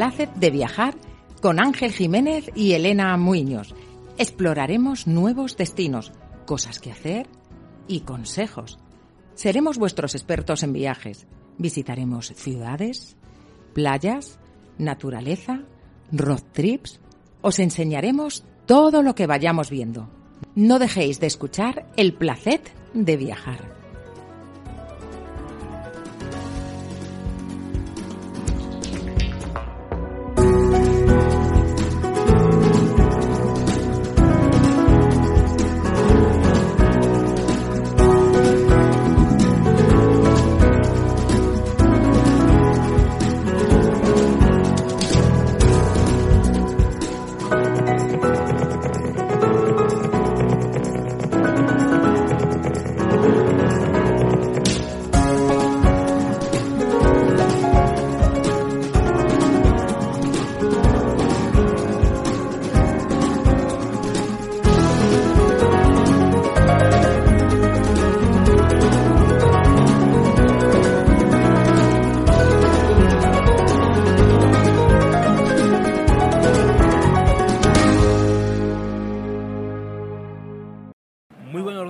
Placer de viajar con Ángel Jiménez y Elena Muiños. Exploraremos nuevos destinos, cosas que hacer y consejos. Seremos vuestros expertos en viajes. Visitaremos ciudades, playas, naturaleza, road trips. Os enseñaremos todo lo que vayamos viendo. No dejéis de escuchar el placer de viajar.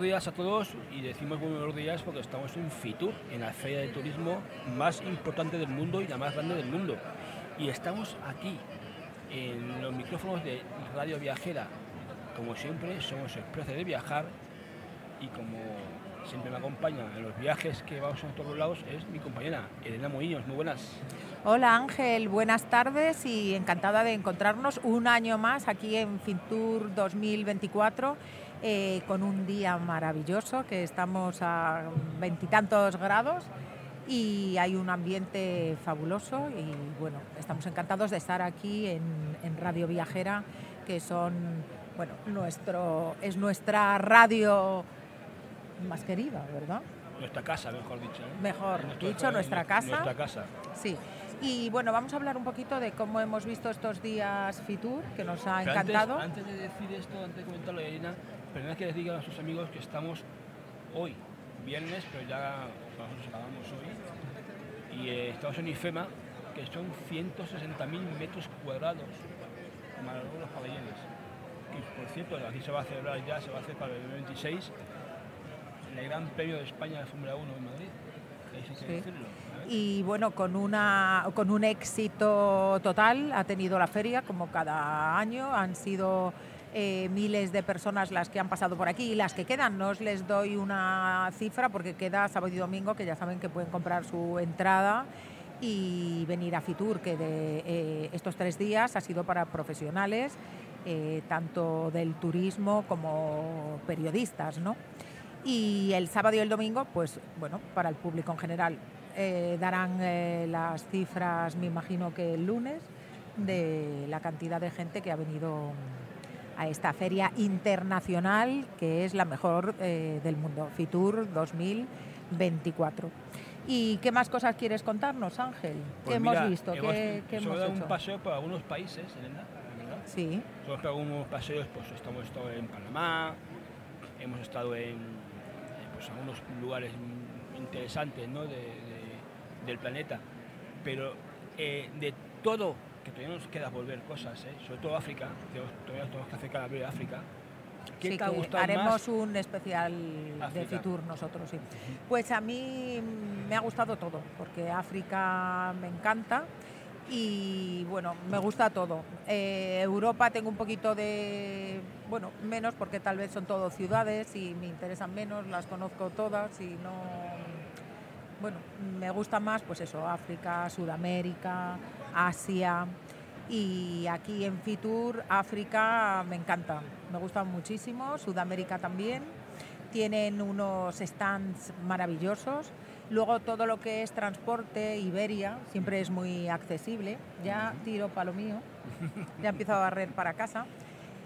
Buenos días a todos y decimos buenos días porque estamos en Fitur, en la feria de turismo más importante del mundo y la más grande del mundo. Y estamos aquí en los micrófonos de Radio Viajera. Como siempre, somos Expreso de Viajar y como siempre me acompaña en los viajes que vamos a todos lados es mi compañera Elena Moiños. Muy buenas. Hola Ángel, buenas tardes y encantada de encontrarnos un año más aquí en Fintour 2024 eh, con un día maravilloso que estamos a veintitantos grados y hay un ambiente fabuloso y bueno, estamos encantados de estar aquí en, en Radio Viajera que son, bueno, nuestro, es nuestra radio más querida, ¿verdad? Nuestra casa, mejor dicho. ¿eh? Mejor Nuestro- dicho, nuestra casa. Nuestra casa. Sí. Y bueno, vamos a hablar un poquito de cómo hemos visto estos días Fitur, que nos ha encantado. Antes, antes de decir esto, antes de comentarlo, Elena, perdona que les diga a nuestros amigos que estamos hoy, viernes, pero ya nosotros acabamos hoy, y eh, estamos en IFEMA, que son 160.000 metros cuadrados, más los pabellones. Y por cierto, aquí se va a celebrar ya, se va a hacer para el 2026, el Gran Premio de España de Fórmula 1 en Madrid. Y bueno, con, una, con un éxito total ha tenido la feria, como cada año. Han sido eh, miles de personas las que han pasado por aquí y las que quedan. No os les doy una cifra porque queda sábado y domingo, que ya saben que pueden comprar su entrada y venir a Fitur, que de eh, estos tres días ha sido para profesionales, eh, tanto del turismo como periodistas, ¿no? Y el sábado y el domingo, pues bueno, para el público en general darán las cifras, me imagino que el lunes, de la cantidad de gente que ha venido a esta feria internacional que es la mejor eh, del mundo, Fitur 2024. ¿Y qué más cosas quieres contarnos, Ángel? Pues ¿Qué mira, hemos visto? hemos- ¿Qué, qué hemos hemos dado hecho? un paseo por algunos países, Elena, ¿verdad? Sí, Hemos pegado unos paseos, pues estamos estado en Panamá, hemos estado en, pues, algunos lugares interesantes ¿no? de- de- del planeta, pero eh, de todo, que todavía nos queda volver cosas, ¿eh? sobre todo África, todavía tenemos que hacer cada vez África. ¿Qué sí te ha que gustado haremos más? un especial de. Fitur nosotros, sí. Pues a mí me ha gustado todo, porque África me encanta y bueno, me gusta todo. Eh, Europa tengo un poquito de, bueno, menos porque tal vez son todo ciudades y me interesan menos, las conozco todas y no, bueno, me gusta más pues eso, África, Sudamérica, Asia y aquí en Fitur, África me encanta, me gusta muchísimo, Sudamérica también, tienen unos stands maravillosos Luego todo lo que es transporte, Iberia, siempre es muy accesible. Ya tiro para lo mío, ya empiezo a barrer para casa.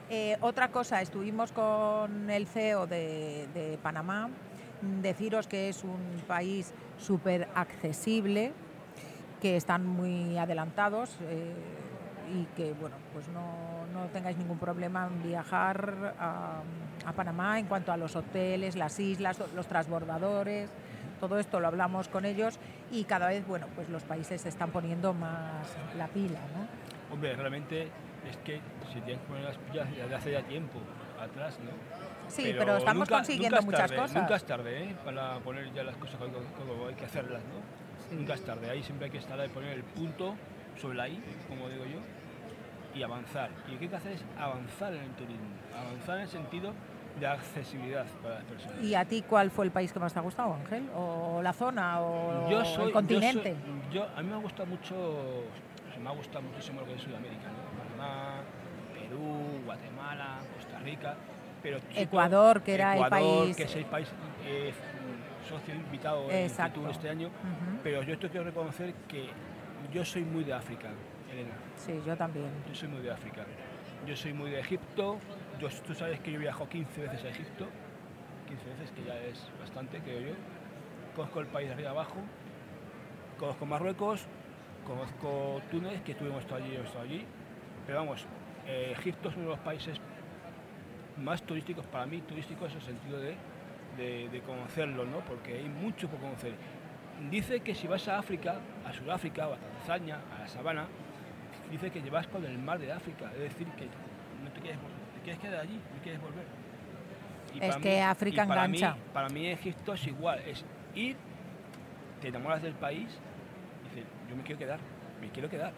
Eh, otra cosa, estuvimos con el CEO de, Panamá. Deciros que es un país súper accesible, que están muy adelantados eh, y que, bueno, pues no, tengáis ningún problema en viajar a, Panamá en cuanto a los hoteles, las islas, los transbordadores todo esto lo hablamos con ellos y cada vez, bueno, pues los países se están poniendo más la pila, ¿no? Hombre, realmente es que si tienes que poner las pilas desde hace ya tiempo atrás, ¿no? Sí, pero, estamos consiguiendo muchas cosas. Nunca es tarde, ¿eh? Para poner ya las cosas como hay que hacerlas, ¿no? Nunca es tarde. Ahí siempre hay que estar ahí, poner el punto sobre la I, como digo yo, y avanzar. Y lo que hay que hacer es avanzar en el turismo. Avanzar en el sentido de accesibilidad para las personas. ¿Y a ti cuál fue el país que más te ha gustado, Ángel? ¿O la zona? ¿O el continente? Yo, a mí me ha gustado mucho, me ha gustado muchísimo lo que es Sudamérica, ¿no? Panamá, Perú, Guatemala, Costa Rica, pero Ecuador, que era el país... que es el país eh, socio invitado en Fitur este año, pero yo esto quiero reconocer que yo soy muy de África, Elena. Sí, yo también. Yo soy muy de África. Yo soy muy de Egipto, tú sabes que yo viajo 15 veces a Egipto, 15 veces, que ya es bastante, creo yo. Conozco el país de arriba abajo, conozco Marruecos, conozco Túnez, que estuvimos allí, estado allí. Pero vamos, eh, Egipto es uno de los países más turísticos para mí, turísticos en el sentido de, de, conocerlo, ¿no? Porque hay mucho por conocer. Dice que si vas a África, a Sudáfrica, o a Tanzania, a la sabana, dice que llevas con el mar de África, es decir, que no te quieres quieres quedar allí, no quieres volver. es que África para engancha. Mí, para mí Egipto es igual, es ir, te enamoras del país y dices, yo me quiero quedar, me quiero quedar.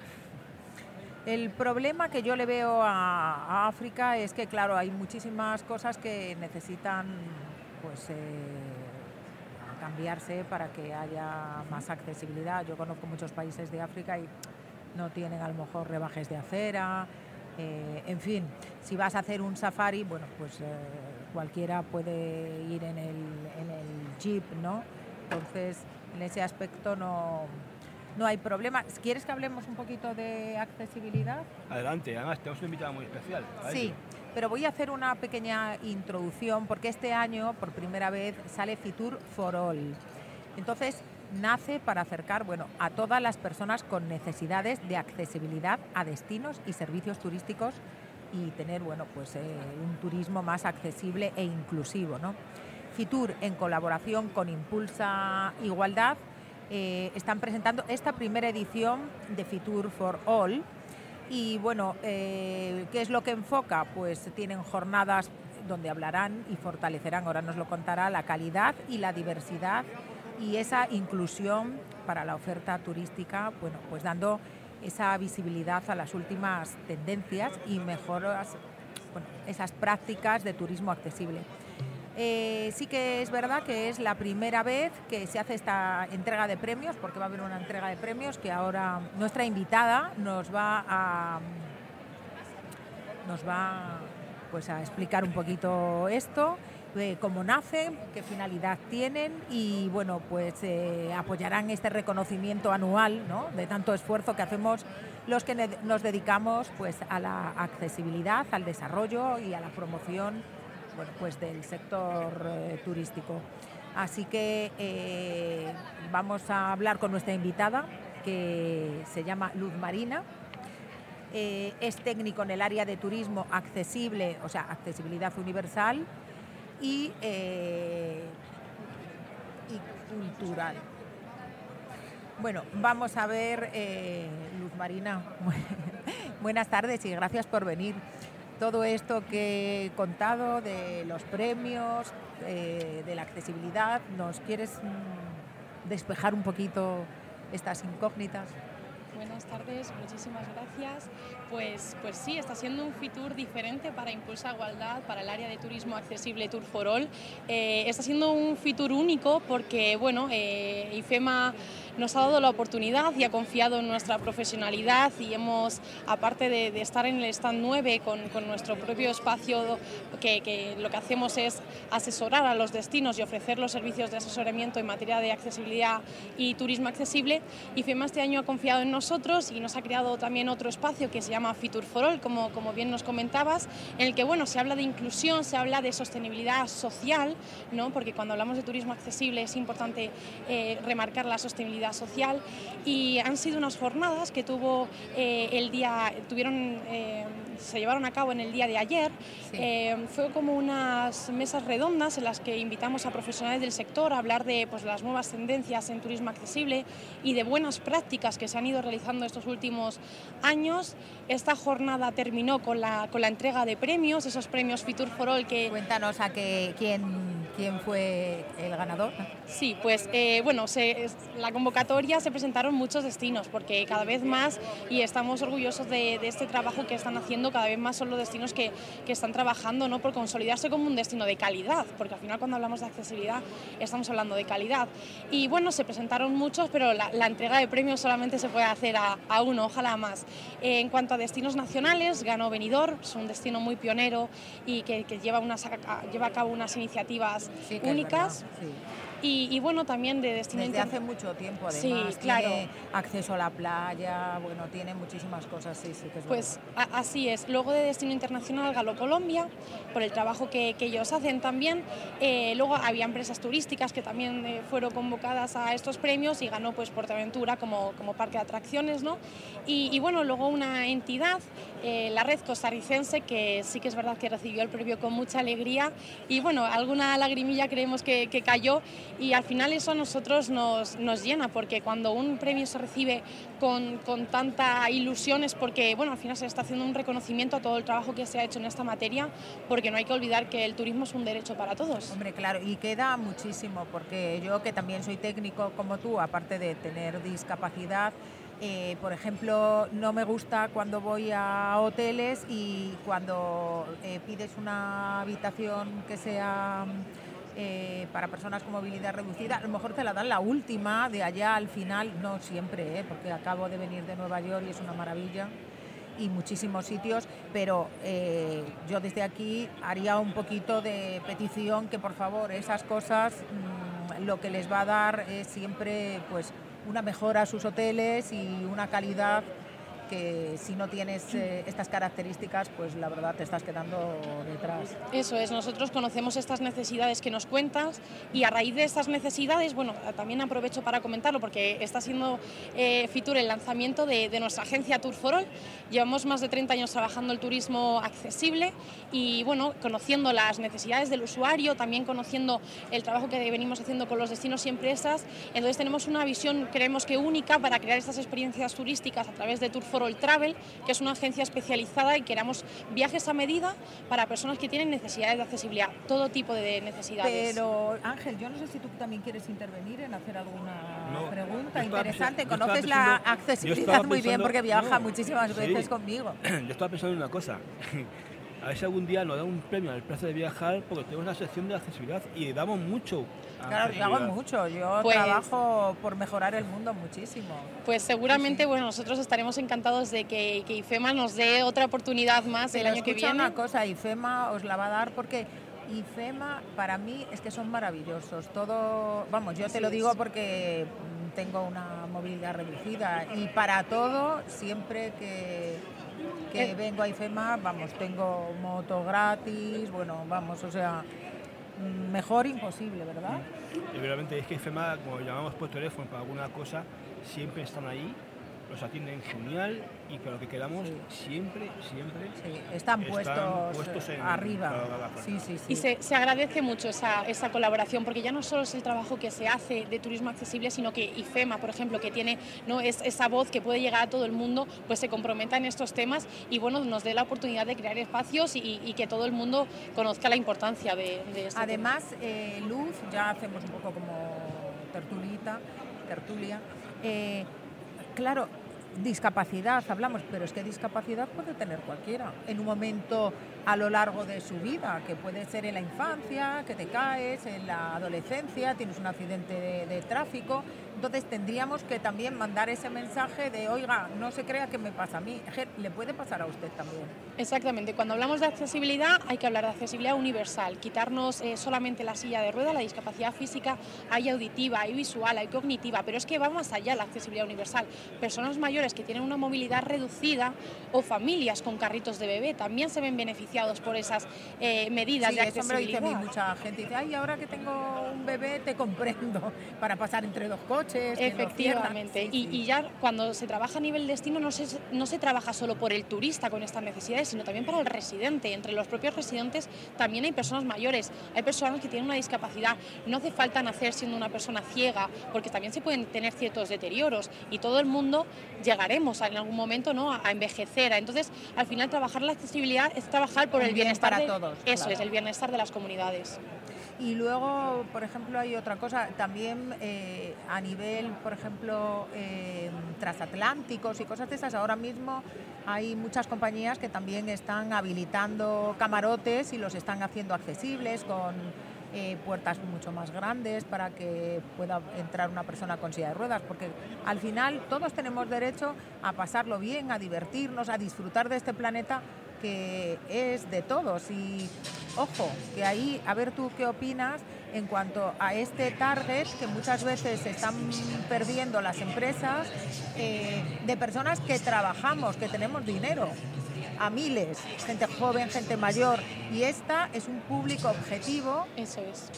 El problema que yo le veo a, África es que, claro, hay muchísimas cosas que necesitan pues, eh, cambiarse para que haya más accesibilidad. Yo conozco muchos países de África y no tienen a lo mejor rebajes de acera, eh, en fin, si vas a hacer un safari, bueno, pues eh, cualquiera puede ir en el, jeep, ¿no? Entonces, en ese aspecto no, no hay problema. ¿Quieres que hablemos un poquito de accesibilidad? Adelante, además tenemos una invitada muy especial. Sí, pero voy a hacer una pequeña introducción porque este año, por primera vez, sale Fitur for All. Entonces, nace para acercar bueno, a todas las personas con necesidades de accesibilidad a destinos y servicios turísticos y tener bueno, pues, eh, un turismo más accesible e inclusivo. ¿no? Fitur, en colaboración con Impulsa Igualdad, eh, están presentando esta primera edición de Fitur for All. Y bueno, eh, ¿qué es lo que enfoca? Pues tienen jornadas donde hablarán y fortalecerán, ahora nos lo contará, la calidad y la diversidad y esa inclusión para la oferta turística, bueno, pues dando esa visibilidad a las últimas tendencias y mejoras esas prácticas de turismo accesible. Eh, sí que es verdad que es la primera vez que se hace esta entrega de premios, porque va a haber una entrega de premios que ahora nuestra invitada nos va a nos va pues a explicar un poquito esto cómo nacen, qué finalidad tienen y bueno, pues eh, apoyarán este reconocimiento anual de tanto esfuerzo que hacemos los que nos dedicamos pues a la accesibilidad, al desarrollo y a la promoción bueno, pues del sector eh, turístico. Así que eh, vamos a hablar con nuestra invitada que se llama Luz Marina. es técnico en el área de turismo accesible, o sea, accesibilidad universal eh, y, cultural. Bueno, vamos a ver, eh, Luz Marina, buenas tardes y gracias por venir. Todo esto que he contado de los premios, eh, de la accesibilidad, ¿nos quieres mm, despejar un poquito estas incógnitas? Buenas tardes, muchísimas gracias. Pues, pues sí, está siendo un Fitur diferente para Impulsa Igualdad, para el área de turismo accesible Tour for All. Eh, está siendo un Fitur único porque, bueno, eh, IFEMA nos ha dado la oportunidad y ha confiado en nuestra profesionalidad y hemos, aparte de, estar en el stand 9 con, nuestro propio espacio, que, lo que hacemos es asesorar a los destinos y ofrecer los servicios de asesoramiento en materia de accesibilidad y turismo accesible, IFEMA este año ha confiado en nosotros y nos ha creado también otro espacio que se llama Fitur for All, como, como bien nos comentabas, en el que bueno, se habla de inclusión, se habla de sostenibilidad social, ¿no? porque cuando hablamos de turismo accesible es importante eh, remarcar la sostenibilidad social y han sido unas jornadas que tuvo eh, el día, tuvieron, eh, se llevaron a cabo en el día de ayer. Eh, fue como unas mesas redondas en las que invitamos a profesionales del sector a hablar de pues, las nuevas tendencias en turismo accesible y de buenas prácticas que se han ido realizando estos últimos años. Esta jornada terminó con la, con la entrega de premios, esos premios Fitur for All que... Cuéntanos a que, quién, quién fue el ganador. Sí, pues bueno, se, la convocatoria se presentaron muchos destinos, porque cada vez más, y estamos orgullosos de, este trabajo que están haciendo, cada vez más son los destinos que, que, están trabajando ¿no? por consolidarse como un destino de calidad, porque al final cuando hablamos de accesibilidad estamos hablando de calidad. Y bueno, se presentaron muchos, pero la, entrega de premios solamente se puede hacer a, a uno, ojalá más. en cuanto a destinos nacionales, ganó Benidorm, es un destino muy pionero y que, lleva, lleva a cabo unas iniciativas únicas. Y, bueno, también de destino Desde hace mucho tiempo, además. Sí, claro. Tiene acceso a la playa, bueno, tiene muchísimas cosas, sí, sí, que es Pues así es. Luego de destino internacional, Galo Colombia, por el trabajo que, que ellos hacen también. Eh, luego había empresas turísticas que también eh, fueron convocadas a estos premios y ganó pues Portaventura como, como parque de atracciones, ¿no? Y, bueno, luego una entidad, eh, la red costarricense, que sí que es verdad que recibió el premio con mucha alegría y bueno, alguna lagrimilla creemos que, que cayó y al final eso a nosotros nos, nos llena, porque cuando un premio se recibe con, con, tanta ilusión es porque, bueno, al final se está haciendo un reconocimiento a todo el trabajo que se ha hecho en esta materia, porque no hay que olvidar que el turismo es un derecho para todos. Hombre, claro, y queda muchísimo, porque yo que también soy técnico como tú, aparte de tener discapacidad, eh, por ejemplo, no me gusta cuando voy a hoteles y cuando eh, pides una habitación que sea eh, para personas con movilidad reducida, a lo mejor te la dan la última, de allá al final, no siempre, ¿eh? porque acabo de venir de Nueva York y es una maravilla y muchísimos sitios, pero eh, yo desde aquí haría un poquito de petición que por favor esas cosas mm, lo que les va a dar es siempre pues una mejora a sus hoteles y una calidad que si no tienes eh, estas características, pues la verdad te estás quedando detrás. Eso es, nosotros conocemos estas necesidades que nos cuentas y a raíz de estas necesidades, bueno, también aprovecho para comentarlo porque está siendo eh, Fitur el lanzamiento de, nuestra agencia Tour for All. Llevamos más de 30 años trabajando el turismo accesible y bueno, conociendo las necesidades del usuario, también conociendo el trabajo que venimos haciendo con los destinos y empresas. Entonces tenemos una visión, creemos que única, para crear estas experiencias turísticas a través de Tour for el Travel, que es una agencia especializada y queramos viajes a medida para personas que tienen necesidades de accesibilidad, todo tipo de necesidades. Pero Ángel, yo no sé si tú también quieres intervenir en hacer alguna pregunta interesante. Conoces la accesibilidad muy bien porque viaja muchísimas veces conmigo. Yo estaba pensando en una cosa. a ver si algún día nos da un premio al plazo de viajar porque tenemos una sección de accesibilidad y damos mucho. Claro, yo hago mucho, yo pues trabajo por mejorar el mundo muchísimo. Pues seguramente, bueno, nosotros estaremos encantados de que, que, IFEMA nos dé otra oportunidad más el año que viene. una cosa, IFEMA os la va a dar porque IFEMA para mí es que son maravillosos. Todo, vamos, yo te lo digo porque tengo una movilidad reducida y para todo, siempre que que vengo a IFEMA, vamos, tengo moto gratis, bueno, vamos, o sea, mejor imposible, ¿verdad? Y realmente es que IFEMA, como llamamos por teléfono para alguna cosa, siempre están ahí nos atienden genial y con lo que quedamos siempre, siempre están, puestos, arriba. Sí, sí, y se, se, agradece mucho esa, esa, colaboración porque ya no solo es el trabajo que se hace de turismo accesible, sino que IFEMA, por ejemplo, que tiene ¿no? es, esa voz que puede llegar a todo el mundo, pues se comprometa en estos temas y bueno, nos dé la oportunidad de crear espacios y, y que todo el mundo conozca la importancia de, de este Además, eh, Luz, ya hacemos un poco como tertulita, tertulia. Eh, claro, discapacidad, hablamos, pero es que discapacidad puede tener cualquiera en un momento a lo largo de su vida, que puede ser en la infancia, que te caes, en la adolescencia, tienes un accidente de, de tráfico. Entonces tendríamos que también mandar ese mensaje de, oiga, no se crea que me pasa a mí, le puede pasar a usted también. Exactamente, cuando hablamos de accesibilidad hay que hablar de accesibilidad universal, quitarnos eh, solamente la silla de rueda, la discapacidad física, hay auditiva, hay visual, hay cognitiva, pero es que va más allá la accesibilidad universal. Personas mayores que tienen una movilidad reducida o familias con carritos de bebé también se ven beneficiados por esas eh, medidas de accesibilidad. Eso me dice a mí mucha gente, dice, ay, ahora que tengo un bebé te comprendo para pasar entre dos coches Efectivamente. y, ya cuando se trabaja a nivel destino no se, no se trabaja solo por el turista con estas necesidades, sino también para el residente. Entre los propios residentes también hay personas mayores, hay personas que tienen una discapacidad. No hace falta nacer siendo una persona ciega, porque también se pueden tener ciertos deterioros y todo el mundo llegaremos en algún momento ¿no? a envejecer. Entonces, al final trabajar la accesibilidad es trabajar por el bienestar para de, todos. Eso es, el bienestar de las comunidades. Y luego, por ejemplo, hay otra cosa, también eh, a nivel, por ejemplo, eh, transatlánticos y cosas de esas, ahora mismo hay muchas compañías que también están habilitando camarotes y los están haciendo accesibles con eh, puertas mucho más grandes para que pueda entrar una persona con silla de ruedas, porque al final todos tenemos derecho a pasarlo bien, a divertirnos, a disfrutar de este planeta que es de todos. Y ojo, que ahí, a ver tú qué opinas en cuanto a este target que muchas veces están perdiendo las empresas eh, de personas que trabajamos, que tenemos dinero a miles, gente joven, gente mayor, y esta es un público objetivo. Eso es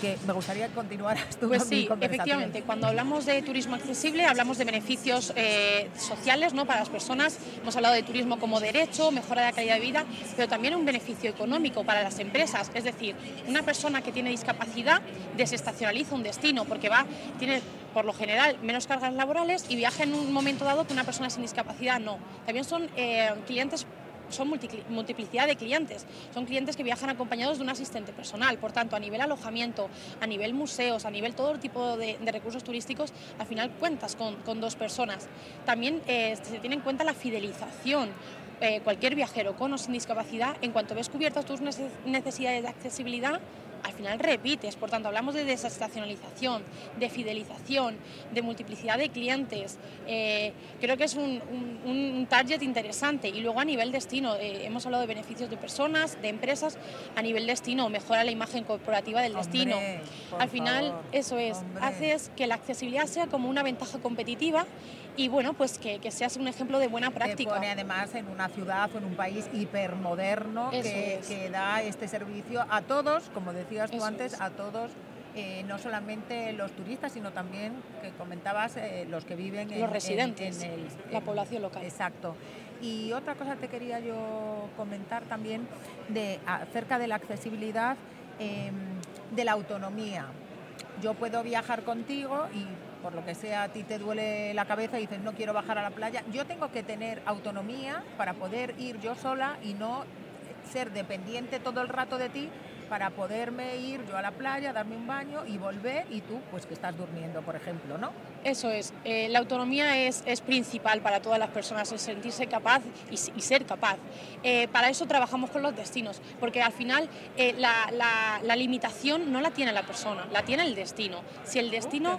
que me gustaría continuar tú Pues sí, efectivamente, cuando hablamos de turismo accesible hablamos de beneficios eh, sociales ¿no? para las personas, hemos hablado de turismo como derecho, mejora de la calidad de vida, pero también un beneficio económico para las empresas, es decir, una persona que tiene discapacidad desestacionaliza un destino porque va, tiene por lo general menos cargas laborales y viaja en un momento dado que una persona sin discapacidad no. También son eh, clientes son multiplicidad de clientes. Son clientes que viajan acompañados de un asistente personal. Por tanto, a nivel alojamiento, a nivel museos, a nivel todo tipo de, recursos turísticos, al final cuentas con, dos personas. También eh, se tiene en cuenta la fidelización. Eh, cualquier viajero con o sin discapacidad, en cuanto ves cubiertas tus necesidades de accesibilidad, al final repites. Por tanto, hablamos de desestacionalización, de fidelización, de multiplicidad de clientes. Eh, creo que es un, target interesante. Y luego a nivel destino, eh, hemos hablado de beneficios de personas, de empresas. A nivel destino, mejora la imagen corporativa del destino. al final, eso es, haces que la accesibilidad sea como una ventaja competitiva y bueno, pues que, que, seas un ejemplo de buena práctica. Te pone además en una ciudad o en un país hipermoderno que, que, da este servicio a todos, como decías tú antes, a todos. Eh, no solamente los turistas, sino también, que comentabas, eh, los que viven en, los residentes, en, la población local. Exacto. Y otra cosa te quería yo comentar también de, acerca de la accesibilidad, em, de la autonomía. Yo puedo viajar contigo y por lo que sea a ti te duele la cabeza y dices no quiero bajar a la playa, yo tengo que tener autonomía para poder ir yo sola y no ser dependiente todo el rato de ti para poderme ir yo a la playa, darme un baño y volver y tú pues que estás durmiendo, por ejemplo, ¿no? Eso es, eh, la autonomía es, es, principal para todas las personas, el sentirse capaz y, ser capaz. Eh, para eso trabajamos con los destinos, porque al final eh, la, la, limitación no la tiene la persona, la tiene el destino. Si el oh, destino...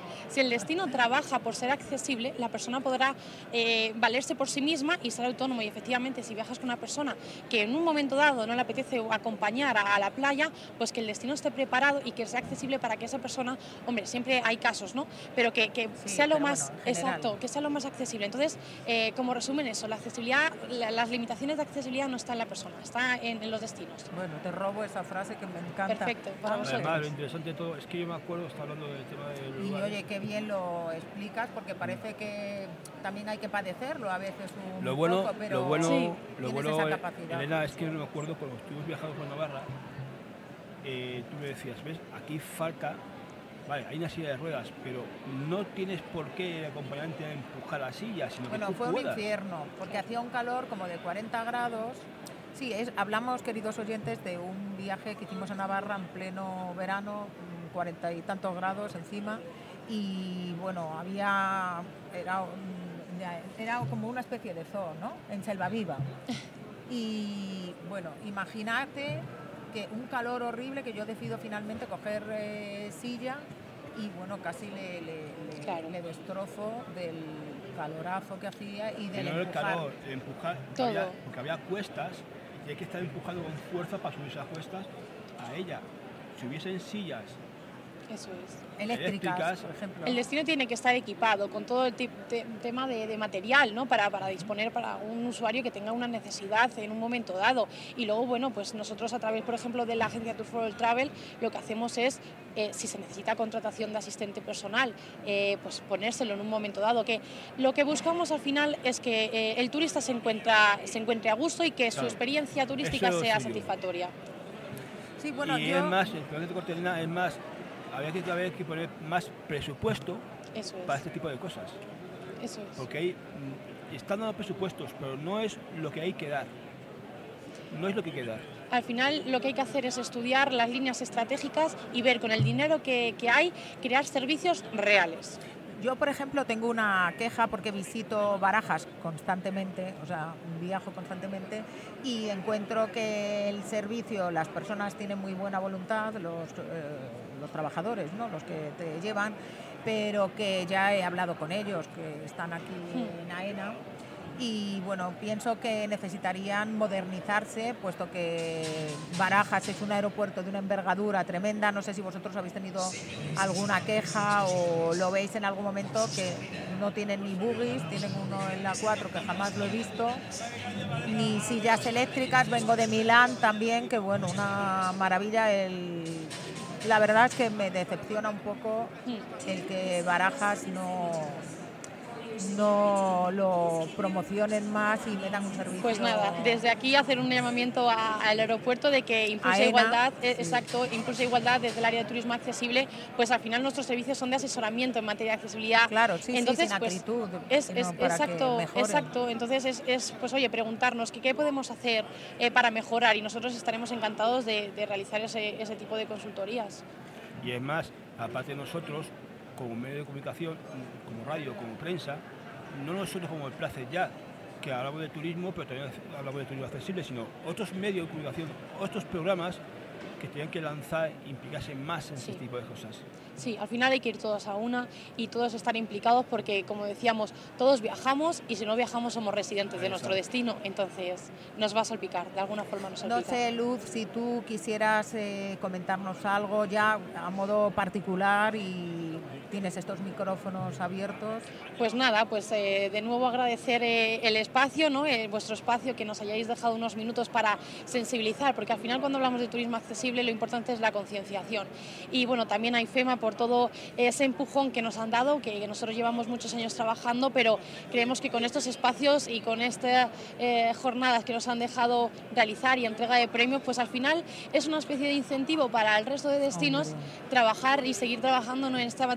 Si el destino trabaja por ser accesible, la persona podrá eh, valerse por sí misma y ser autónomo. Y efectivamente, si viajas con una persona que en un momento dado no le apetece acompañar a, la playa, pues que el destino esté preparado y que sea accesible para que esa persona, hombre, siempre hay casos, ¿no? Pero que, sea lo más exacto, que sea lo más accesible. Entonces, eh, como resumen eso, la accesibilidad, las limitaciones de accesibilidad no están en la persona, está en, los destinos. Bueno, te robo esa frase que me encanta. Perfecto, Además, lo interesante de todo es que yo me acuerdo, está hablando del tema del Y oye, que bien lo explicas, porque parece que también hay que padecerlo a veces un lo bueno, poco, pero lo bueno, lo bueno Elena, es que no me acuerdo cuando estuvimos viajando por Navarra, eh, tú me decías, ¿ves? Aquí falta, vale, hay una silla de ruedas, pero no tienes por qué el acompañante a empujar la silla, sino bueno, que tú fue un infierno, porque hacía un calor como de 40 grados. Sí, es, hablamos, queridos oyentes, de un viaje que hicimos a Navarra en pleno verano, 40 y tantos grados encima, y bueno, había, era era como una especie de zoo, ¿no? En Selva Viva. Y bueno, imagínate que un calor horrible que yo decido finalmente coger eh, silla y bueno, casi le, le, le- Claro. le destrozo del calorazo que hacía y del no el empujar. calor, el empujar, porque Todo. había, porque había cuestas y hay que estar empujando con fuerza para subir esas cuestas a ella. Si hubiesen sillas, Eso es. Eléctricas, eléctricas, por ejemplo. El destino tiene que estar equipado con todo el te- tema de, de material, ¿no? Para, para disponer para un usuario que tenga una necesidad en un momento dado. Y luego, bueno, pues nosotros a través, por ejemplo, de la agencia Tour for All Travel, lo que hacemos es, eh, si se necesita contratación de asistente personal, eh, pues ponérselo en un momento dado. Que lo que buscamos al final es que eh, el turista se, encuentra, se encuentre a gusto y que su experiencia turística Eso sea sí. satisfactoria. Sí, bueno, y yo... es más, el de Cortelina es más, había que, había que poner más presupuesto Eso para es. este tipo de cosas. Eso es. Porque hay, mm, están dando presupuestos, pero no es lo que hay que dar. No es lo que hay que dar. Al final lo que hay que hacer es estudiar las líneas estratégicas y ver con el dinero que, que hay, crear servicios reales. Yo, por ejemplo, tengo una queja porque visito Barajas constantemente, o sea, viajo constantemente y encuentro que el servicio, las personas tienen muy buena voluntad, los, eh, los trabajadores, ¿no? los que te llevan, pero que ya he hablado con ellos, que están aquí en AENA. Y bueno, pienso que necesitarían modernizarse, puesto que Barajas es un aeropuerto de una envergadura tremenda. No sé si vosotros habéis tenido alguna queja o lo veis en algún momento que no tienen ni buggies, tienen uno en la 4 que jamás lo he visto, ni sillas eléctricas. Vengo de Milán también, que bueno, una maravilla. El... La verdad es que me decepciona un poco el que Barajas no no lo promocionen más y me dan un servicio. Pues nada, desde aquí hacer un llamamiento al aeropuerto de que impulse igualdad, eh, sí. exacto, impulse igualdad desde el área de turismo accesible, pues al final nuestros servicios son de asesoramiento en materia de accesibilidad. Claro, sí, sí, Entonces, sin pues, acritud, es, exacto, exacto. Entonces es, es, pues oye, preguntarnos que qué podemos hacer eh, para mejorar y nosotros estaremos encantados de, de realizar ese, ese tipo de consultorías. Y es más, aparte de nosotros, como medio de comunicación, como radio, como prensa, no nosotros como el Placer Ya, que hablamos de turismo, pero también hablamos de turismo accesible, sino otros medios de comunicación, otros programas que tenían que lanzar, implicarse más en Sí. ese tipo de cosas. Sí, al final hay que ir todos a una y todos estar implicados porque, como decíamos, todos viajamos y si no viajamos somos residentes de nuestro está. destino, entonces nos va a salpicar, de alguna forma nos salpica. No sé, Luz, si tú quisieras eh, comentarnos algo ya a modo particular y tienes estos micrófonos abiertos. Pues nada, pues eh, de nuevo agradecer eh, el espacio, ¿no? Eh, vuestro espacio, que nos hayáis dejado unos minutos para sensibilizar, porque al final cuando hablamos de turismo accesible lo importante es la concienciación. Y bueno, también hay FEMA por todo ese empujón que nos han dado, que nosotros llevamos muchos años trabajando, pero creemos que con estos espacios y con estas jornadas que nos han dejado realizar y entrega de premios, pues al final es una especie de incentivo para el resto de destinos Hombre. trabajar y seguir trabajando en esta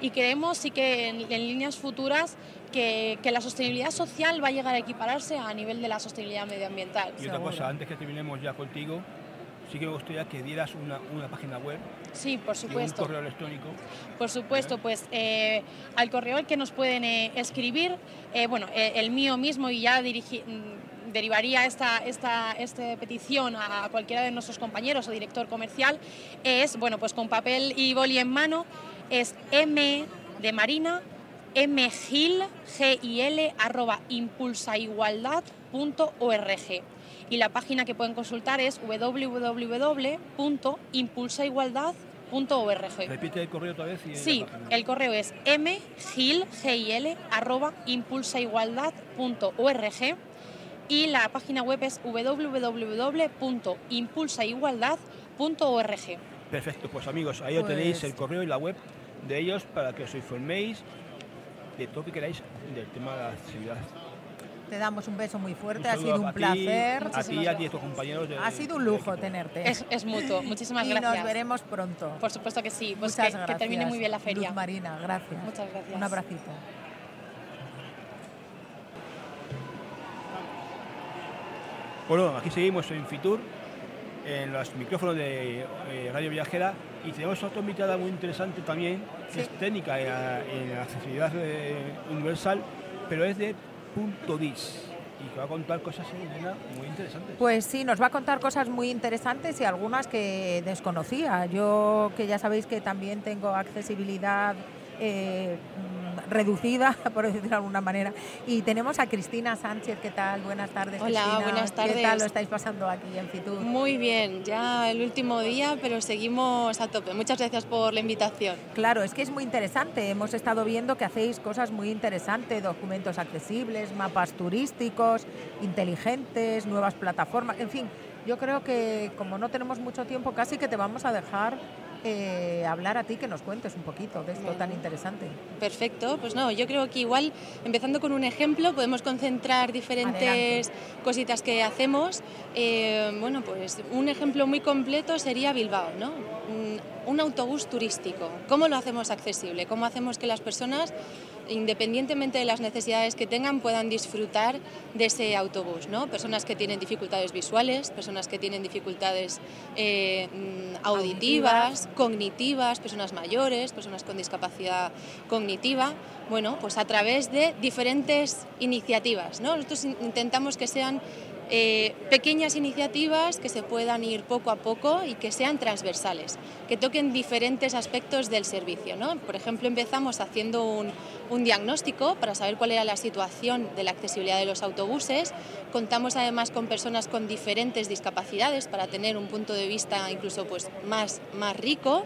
y creemos sí que en, en líneas futuras que, que la sostenibilidad social va a llegar a equipararse a nivel de la sostenibilidad medioambial. Y otra cosa, antes que terminemos ya contigo, sí que me gustaría que dieras una, una página web Sí, por y un supuesto. correo electrónico. Por supuesto, pues eh, al correo al que nos pueden eh, escribir, eh, bueno, eh, el mío mismo y ya dirigi- mm, derivaría esta, esta, esta petición a cualquiera de nuestros compañeros o director comercial, es, bueno, pues con papel y boli en mano, es m de Marina, mgil, G-I-L, arroba impulsaigualdad.org. Y la página que pueden consultar es www.impulsaigualdad.org. Repite el correo otra vez y Sí, el correo es mgil, G-I-L, arroba impulsaigualdad.org y la página web es www.impulsaigualdad.org. Perfecto, pues amigos, ahí os tenéis Pues- el correo y la web de ellos para que os informéis de todo lo que queráis del tema de la accesibilidad. Te damos un beso muy fuerte, Un ha sido un a ti, placer. A ti y a ti, a tus compañeros. de- Ha sido un lujo tenerte. Es, es mutuo, muchísimas y gracias. nos veremos pronto. Por supuesto que sí, pues Muchas que, gracias. que termine muy bien la feria. Luz Marina, gracias. Muchas gracias. Un abracito. Bueno, aquí seguimos en Fitur, en los micrófonos de eh, Radio Viajera y tenemos otra invitada muy interesante también, que es técnica en, en accesibilidad eh, universal pero es de punto dis y que va a contar cosas muy interesantes. Pues sí, nos va a contar cosas muy interesantes y algunas que desconocía. Yo que ya sabéis que también tengo accesibilidad eh, reducida, por decirlo de alguna manera. Y tenemos a Cristina Sánchez, ¿qué tal? Buenas tardes. Hola, buenas tardes. ¿Qué tal lo estáis pasando aquí en Fitur? Muy bien, ya el último día, pero seguimos a tope. Muchas gracias por la invitación. Claro, es que es muy interesante. Hemos estado viendo que hacéis cosas muy interesantes, documentos accesibles, mapas turísticos, inteligentes, nuevas plataformas, en fin. Yo creo que como no tenemos mucho tiempo, casi que te vamos a dejar eh, hablar a ti, que nos cuentes un poquito de esto tan interesante. Perfecto, pues no, yo creo que igual, empezando con un ejemplo, podemos concentrar diferentes cositas que hacemos. Eh, bueno, pues un ejemplo muy completo sería Bilbao, ¿no? Un autobús turístico. ¿Cómo lo hacemos accesible? ¿Cómo hacemos que las personas independientemente de las necesidades que tengan, puedan disfrutar de ese autobús. ¿no? Personas que tienen dificultades visuales, personas que tienen dificultades eh, mm, auditivas, cognitivas, personas mayores, personas con discapacidad cognitiva. Bueno, pues a través de diferentes iniciativas. ¿no? Nosotros intentamos que sean eh, pequeñas iniciativas que se puedan ir poco a poco y que sean transversales, que toquen diferentes aspectos del servicio. ¿no? Por ejemplo, empezamos haciendo un, un, diagnóstico para saber cuál era la situación de la accesibilidad de los autobuses. Contamos además con personas con diferentes discapacidades para tener un punto de vista incluso pues, más, más rico.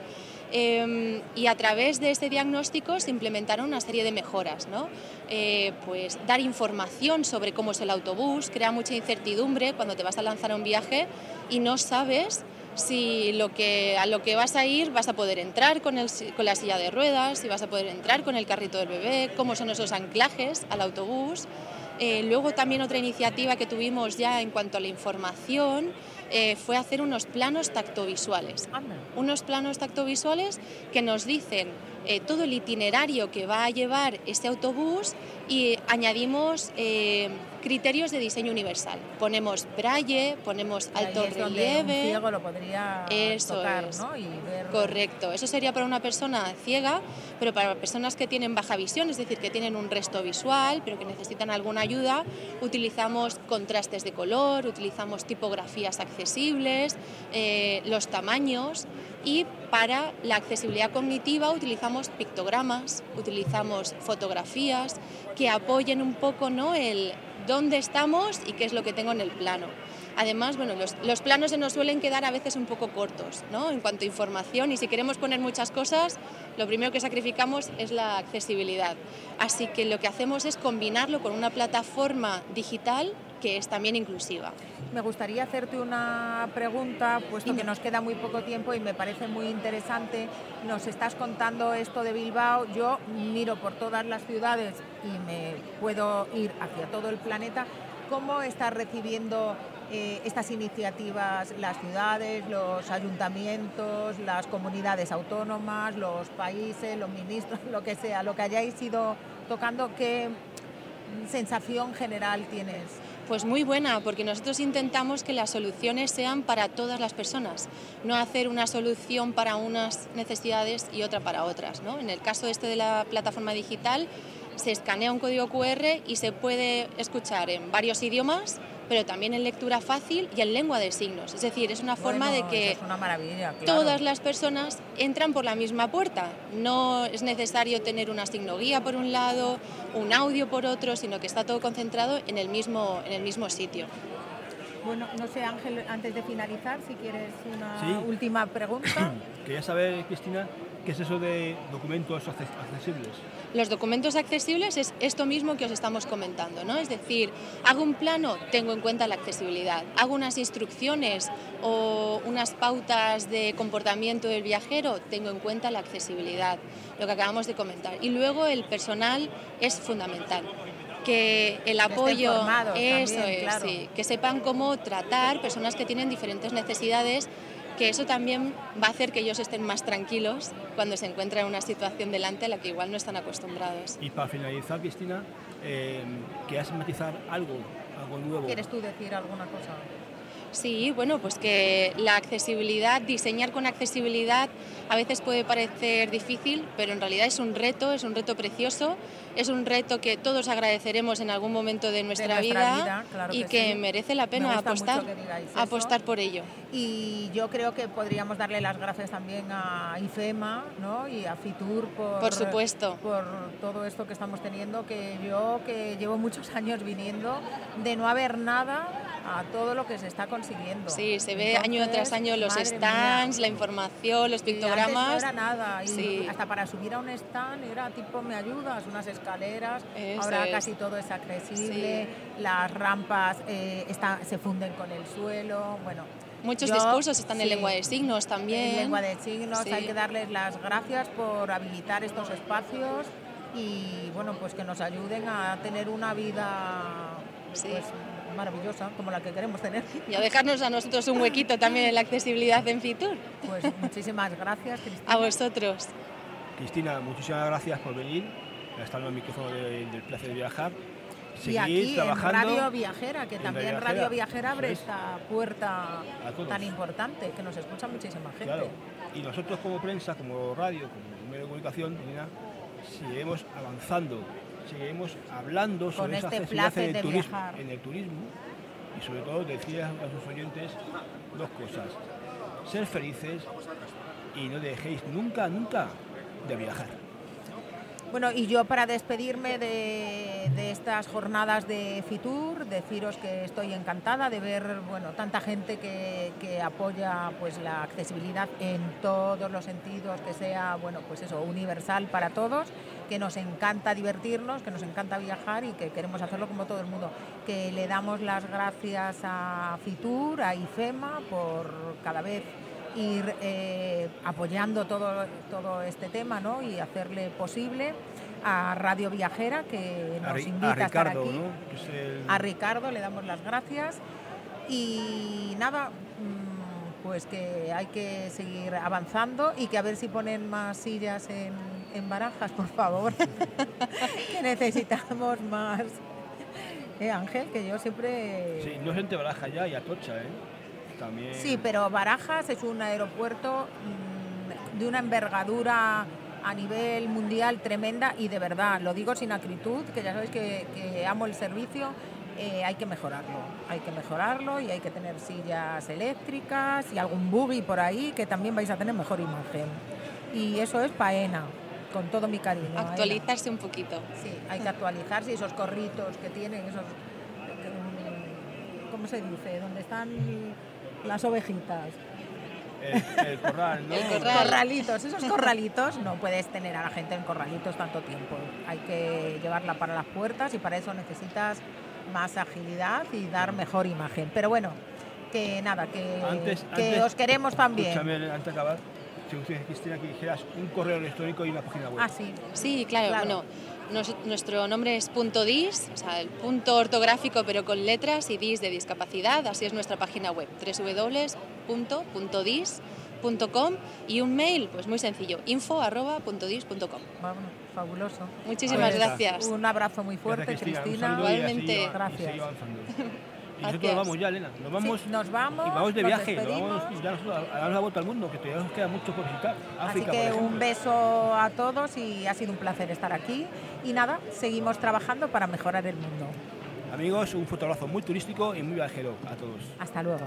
Em, y a través de este diagnóstico se implementaron una serie de mejoras, ¿no? Eh, pues dar información sobre cómo es el autobús, crea mucha incertidumbre cuando te vas a lanzar a un viaje y no sabes si lo que, a lo que vas a ir vas a poder entrar con, el, con la silla de ruedas, si vas a poder entrar con el carrito del bebé, cómo son esos anclajes al autobús. Eh, luego también otra iniciativa que tuvimos ya en cuanto a la información eh, fue hacer unos planos tactovisuales. Unos planos tactovisuales que nos dicen eh, todo el itinerario que va a llevar este autobús y añadimos eh, criterios de diseño universal. Ponemos braille, ponemos alto relieve. ciego lo podría Eso tocar, es. ¿no? Correcto. Eso sería para una persona ciega, pero para personas que tienen baja visión, es decir, que tienen un resto visual, pero que necesitan alguna ayuda, utilizamos contrastes de color, utilizamos tipografías accesibles, eh, los tamaños y para la accesibilidad cognitiva utilizamos pictogramas, utilizamos fotografías que apoyen un poco ¿no? el dónde estamos y qué es lo que tengo en el plano. Además, bueno, los, planos se nos suelen quedar a veces un poco cortos ¿no? en cuanto a información y si queremos poner muchas cosas, lo primero que sacrificamos es la accesibilidad. Así que lo que hacemos es combinarlo con una plataforma digital que es también inclusiva. Me gustaría hacerte una pregunta, puesto que nos queda muy poco tiempo y me parece muy interesante. Nos estás contando esto de Bilbao. Yo miro por todas las ciudades y me puedo ir hacia todo el planeta. ¿Cómo estás recibiendo eh, estas iniciativas las ciudades, los ayuntamientos, las comunidades autónomas, los países, los ministros, lo que sea, lo que hayáis ido tocando? ¿Qué sensación general tienes? Pues muy buena, porque nosotros intentamos que las soluciones sean para todas las personas, no hacer una solución para unas necesidades y otra para otras. ¿no? En el caso este de la plataforma digital, se escanea un código QR y se puede escuchar en varios idiomas pero también en lectura fácil y en lengua de signos. Es decir, es una forma de que todas las personas entran por la misma puerta. No es necesario tener una signoguía por un lado, un audio por otro, sino que está todo concentrado en el mismo, en el mismo sitio. Bueno, no sé, Ángel, antes de finalizar, si quieres una última pregunta. Quería saber, Cristina, ¿qué es eso de documentos accesibles? Los documentos accesibles es esto mismo que os estamos comentando, ¿no? Es decir, hago un plano, tengo en cuenta la accesibilidad. Hago unas instrucciones o unas pautas de comportamiento del viajero, tengo en cuenta la accesibilidad, lo que acabamos de comentar. Y luego el personal es fundamental que el apoyo, eso es, que sepan cómo tratar personas que tienen diferentes necesidades que eso también va a hacer que ellos estén más tranquilos cuando se encuentran en una situación delante a la que igual no están acostumbrados. Y para finalizar, Cristina, eh, ¿quieres matizar algo, algo nuevo? ¿Quieres tú decir alguna cosa? Sí, bueno, pues que la accesibilidad, diseñar con accesibilidad a veces puede parecer difícil, pero en realidad es un reto, es un reto precioso, es un reto que todos agradeceremos en algún momento de nuestra, vida, y que, merece la pena apostar, apostar por ello. Y yo creo que podríamos darle las gracias también a IFEMA ¿no? y a FITUR por, por, supuesto. por todo esto que estamos teniendo, que yo que llevo muchos años viniendo, de no haber nada a todo lo que se está consiguiendo. Sí, se ve año tras año los stands, la información, los pictogramas. no era nada, y hasta para subir a un stand era tipo, me ayudas, unas escaleras, ahora casi todo es accesible, las rampas eh, se funden con el suelo, bueno. Muchos discursos están en lengua de signos también. En lengua de signos, hay que darles las gracias por habilitar estos espacios y bueno, pues que nos ayuden a tener una vida pues, maravillosa como la que queremos tener. Y a dejarnos a nosotros un huequito también en la accesibilidad en Fitur. Pues muchísimas gracias, Cristina. A vosotros. Cristina, muchísimas gracias por venir, estar en el micrófono del placer de viajar. Seguir y aquí trabajando en Radio Viajera, que también Radio Viajera abre esta puerta tan importante, que nos escucha muchísima gente. Claro. Y nosotros como prensa, como radio, como medio de comunicación, seguiremos avanzando seguiremos hablando sobre esta este en el, turismo, en el turismo y sobre todo decir a sus oyentes dos cosas. Ser felices y no dejéis nunca, nunca de viajar. Bueno, y yo para despedirme de, estas jornadas de Fitur, deciros que estoy encantada de ver bueno, tanta gente que, apoya pues, la accesibilidad en todos los sentidos, que sea bueno, pues eso, universal para todos, que nos encanta divertirnos, que nos encanta viajar y que queremos hacerlo como todo el mundo. Que le damos las gracias a Fitur, a IFEMA, por cada vez ir eh, apoyando todo, todo este tema ¿no? y hacerle posible a Radio Viajera que nos invita a, estar aquí. A Ricardo le damos las gracias y nada, mm, pues que hay que seguir avanzando y que a ver si ponen más sillas en, en barajas, por favor, que necesitamos más. Eh, Ángel, que yo siempre... Sí, no gente baraja ya y atocha, ¿eh? Sí, pero Barajas es un aeropuerto mm, de una envergadura a nivel mundial tremenda y de verdad, lo digo sin acritud, que ya sabéis que, amo el servicio, eh, hay que mejorarlo. Hay que mejorarlo y hay que tener sillas eléctricas y algún buggy por ahí que también vais a tener mejor imagen. Y eso es paena, con todo mi cariño. Actualizarse un poquito. Sí, hay que actualizarse y esos corritos que tienen, esos... ¿Cómo se dice? Donde están las ovejitas. El, corral, ¿no? Corralitos, esos corralitos no puedes tener a la gente en corralitos tanto tiempo. Hay que llevarla para las puertas y para eso necesitas más agilidad y dar mejor imagen. Pero bueno, que nada, que, que os queremos también. Antes de acabar, si usted Cristina, que dijeras un correo electrónico y una página web. Ah, sí. Sí, claro. bueno nuestro nombre es punto .dis, o sea, el punto ortográfico pero con letras y dis de discapacidad, así es nuestra página web, www.dis.com y un mail, pues muy sencillo, info.dis.com. fabuloso. Muchísimas gracias. Un abrazo muy fuerte, Cristina. Igualmente. gracias. Y nosotros nos vamos ya, Elena. Nos vamos, nos vamos y vamos de viaje. Nos vamos ya a dar la vuelta al mundo, que todavía nos queda mucho por visitar. África, Así que un beso a todos y ha sido un placer estar aquí. Y nada, seguimos trabajando para mejorar el mundo. Amigos, un fotógrafo muy turístico y muy viajero a todos. Hasta luego.